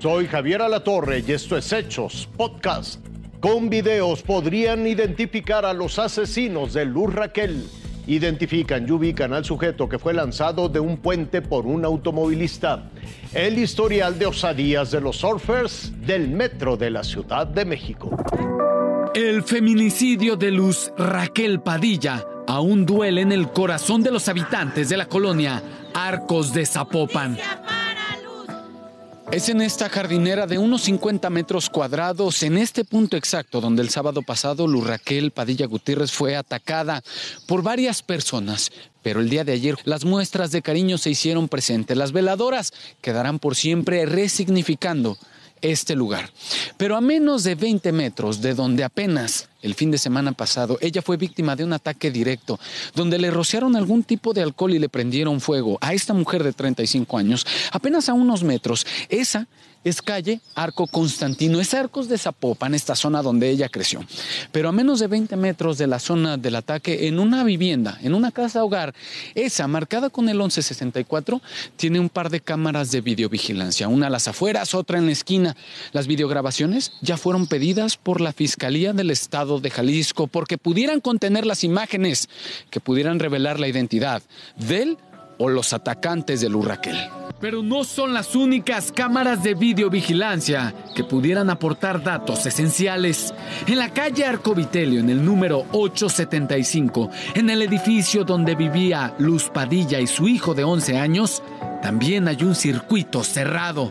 Soy Javier Alatorre y esto es Hechos Podcast. Con videos podrían identificar a los asesinos de Luz Raquel. Identifican y ubican al sujeto que fue lanzado de un puente por un automovilista. El historial de osadías de los surfers del metro de la Ciudad de México. El feminicidio de Luz Raquel Padilla aún duele en el corazón de los habitantes de la colonia Arcos de Zapopan. Es en esta jardinera de unos 50 metros cuadrados, en este punto exacto donde el sábado pasado Luz Raquel Padilla Gutiérrez fue atacada por varias personas. Pero el día de ayer las muestras de cariño se hicieron presentes. Las veladoras quedarán por siempre resignificando este lugar. Pero a menos de 20 metros de donde apenas el fin de semana pasado ella fue víctima de un ataque directo, donde le rociaron algún tipo de alcohol y le prendieron fuego a esta mujer de 35 años, apenas a unos metros. Esa es calle Arco Constantino, es Arcos de Zapopan, esta zona donde ella creció. Pero a menos de 20 metros de la zona del ataque, en una vivienda, en una casa hogar, esa marcada con el 1164, tiene un par de cámaras de videovigilancia, una a las afueras, otra en la esquina. Las videograbaciones ya fueron pedidas por la Fiscalía del Estado de Jalisco porque pudieran contener las imágenes que pudieran revelar la identidad de él o los atacantes de Lurraquel. Pero no son las únicas cámaras de videovigilancia que pudieran aportar datos esenciales. En la calle Arcovitelio, en el número 875, en el edificio donde vivía Luz Padilla y su hijo de 11 años, también hay un circuito cerrado.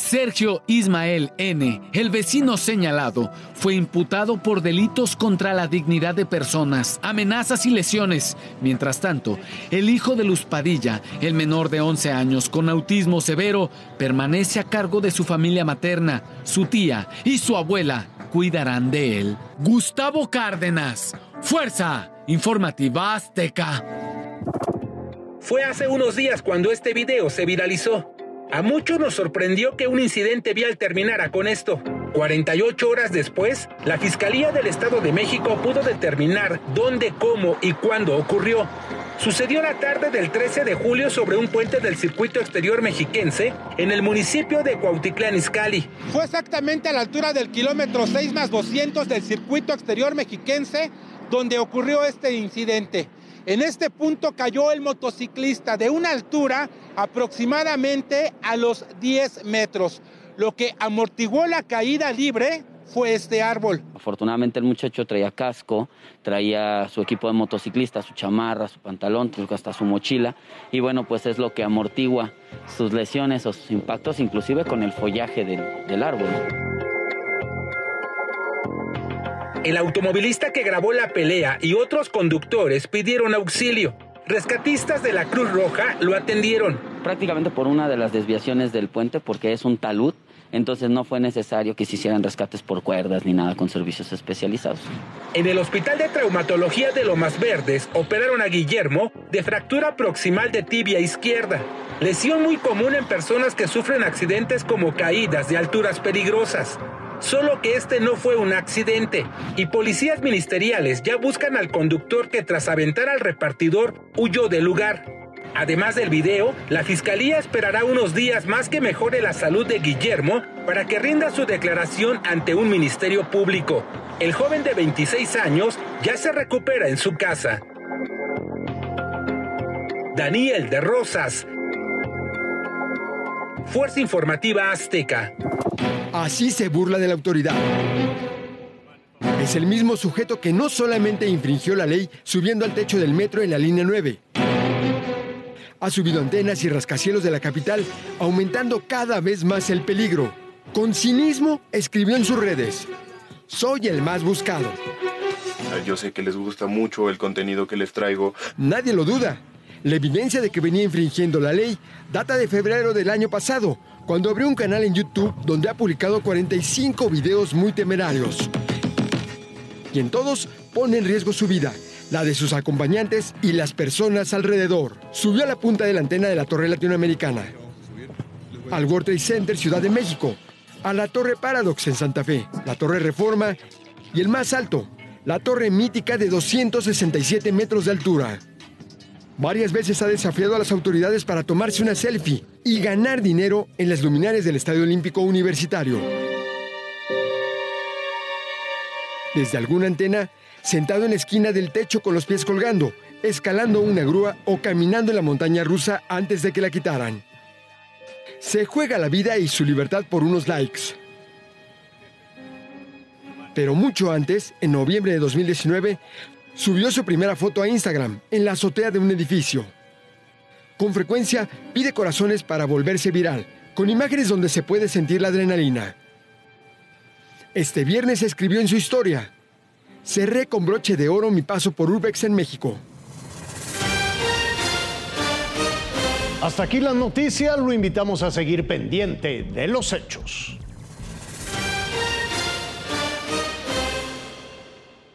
Sergio Ismael N., el vecino señalado, fue imputado por delitos contra la dignidad de personas, amenazas y lesiones. Mientras tanto, el hijo de Luz Padilla, el menor de 11 años con autismo severo, permanece a cargo de su familia materna. Su tía y su abuela cuidarán de él. Gustavo Cárdenas, Fuerza Informativa Azteca. Fue hace unos días cuando este video se viralizó. A muchos nos sorprendió que un incidente vial terminara con esto. 48 horas después, la Fiscalía del Estado de México pudo determinar dónde, cómo y cuándo ocurrió. Sucedió la tarde del 13 de julio sobre un puente del circuito exterior mexiquense en el municipio de Cuautitlán Izcalli. Fue exactamente a la altura del kilómetro 6 más 200 del circuito exterior mexiquense donde ocurrió este incidente. En este punto cayó el motociclista de una altura aproximadamente a los 10 metros. Lo que amortiguó la caída libre fue este árbol. Afortunadamente el muchacho traía casco, traía su equipo de motociclista, su chamarra, su pantalón, hasta su mochila y bueno, pues es lo que amortigua sus lesiones o sus impactos, inclusive con el follaje del, del árbol. El automovilista que grabó la pelea y otros conductores pidieron auxilio. Rescatistas de la Cruz Roja lo atendieron. Prácticamente por una de las desviaciones del puente, porque es un talud, entonces no fue necesario que se hicieran rescates por cuerdas ni nada con servicios especializados. En el Hospital de Traumatología de Lomas Verdes operaron a Guillermo de fractura proximal de tibia izquierda, lesión muy común en personas que sufren accidentes como caídas de alturas peligrosas. Solo que este no fue un accidente y policías ministeriales ya buscan al conductor que tras aventar al repartidor huyó del lugar. Además del video, la fiscalía esperará unos días más que mejore la salud de Guillermo para que rinda su declaración ante un ministerio público. El joven de 26 años ya se recupera en su casa. Daniel de Rosas. Fuerza Informativa Azteca. Así se burla de la autoridad. Es el mismo sujeto que no solamente infringió la ley subiendo al techo del metro en la línea 9. Ha subido antenas y rascacielos de la capital, aumentando cada vez más el peligro. Con cinismo escribió en sus redes, soy el más buscado. Yo sé que les gusta mucho el contenido que les traigo. Nadie lo duda. La evidencia de que venía infringiendo la ley data de febrero del año pasado, cuando abrió un canal en YouTube donde ha publicado 45 videos muy temerarios. Y en todos pone en riesgo su vida, la de sus acompañantes y las personas alrededor. Subió a la punta de la antena de la Torre Latinoamericana, al World Trade Center Ciudad de México, a la Torre Paradox en Santa Fe, la Torre Reforma y el más alto, la Torre Mítica de 267 metros de altura. Varias veces ha desafiado a las autoridades para tomarse una selfie y ganar dinero en las luminarias del Estadio Olímpico Universitario. Desde alguna antena, sentado en la esquina del techo con los pies colgando, escalando una grúa o caminando en la montaña rusa antes de que la quitaran. Se juega la vida y su libertad por unos likes. Pero mucho antes, en noviembre de 2019, subió su primera foto a Instagram en la azotea de un edificio. Con frecuencia pide corazones para volverse viral, con imágenes donde se puede sentir la adrenalina. Este viernes escribió en su historia, cerré con broche de oro mi paso por Urbex en México. Hasta aquí la noticia, lo invitamos a seguir pendiente de los hechos.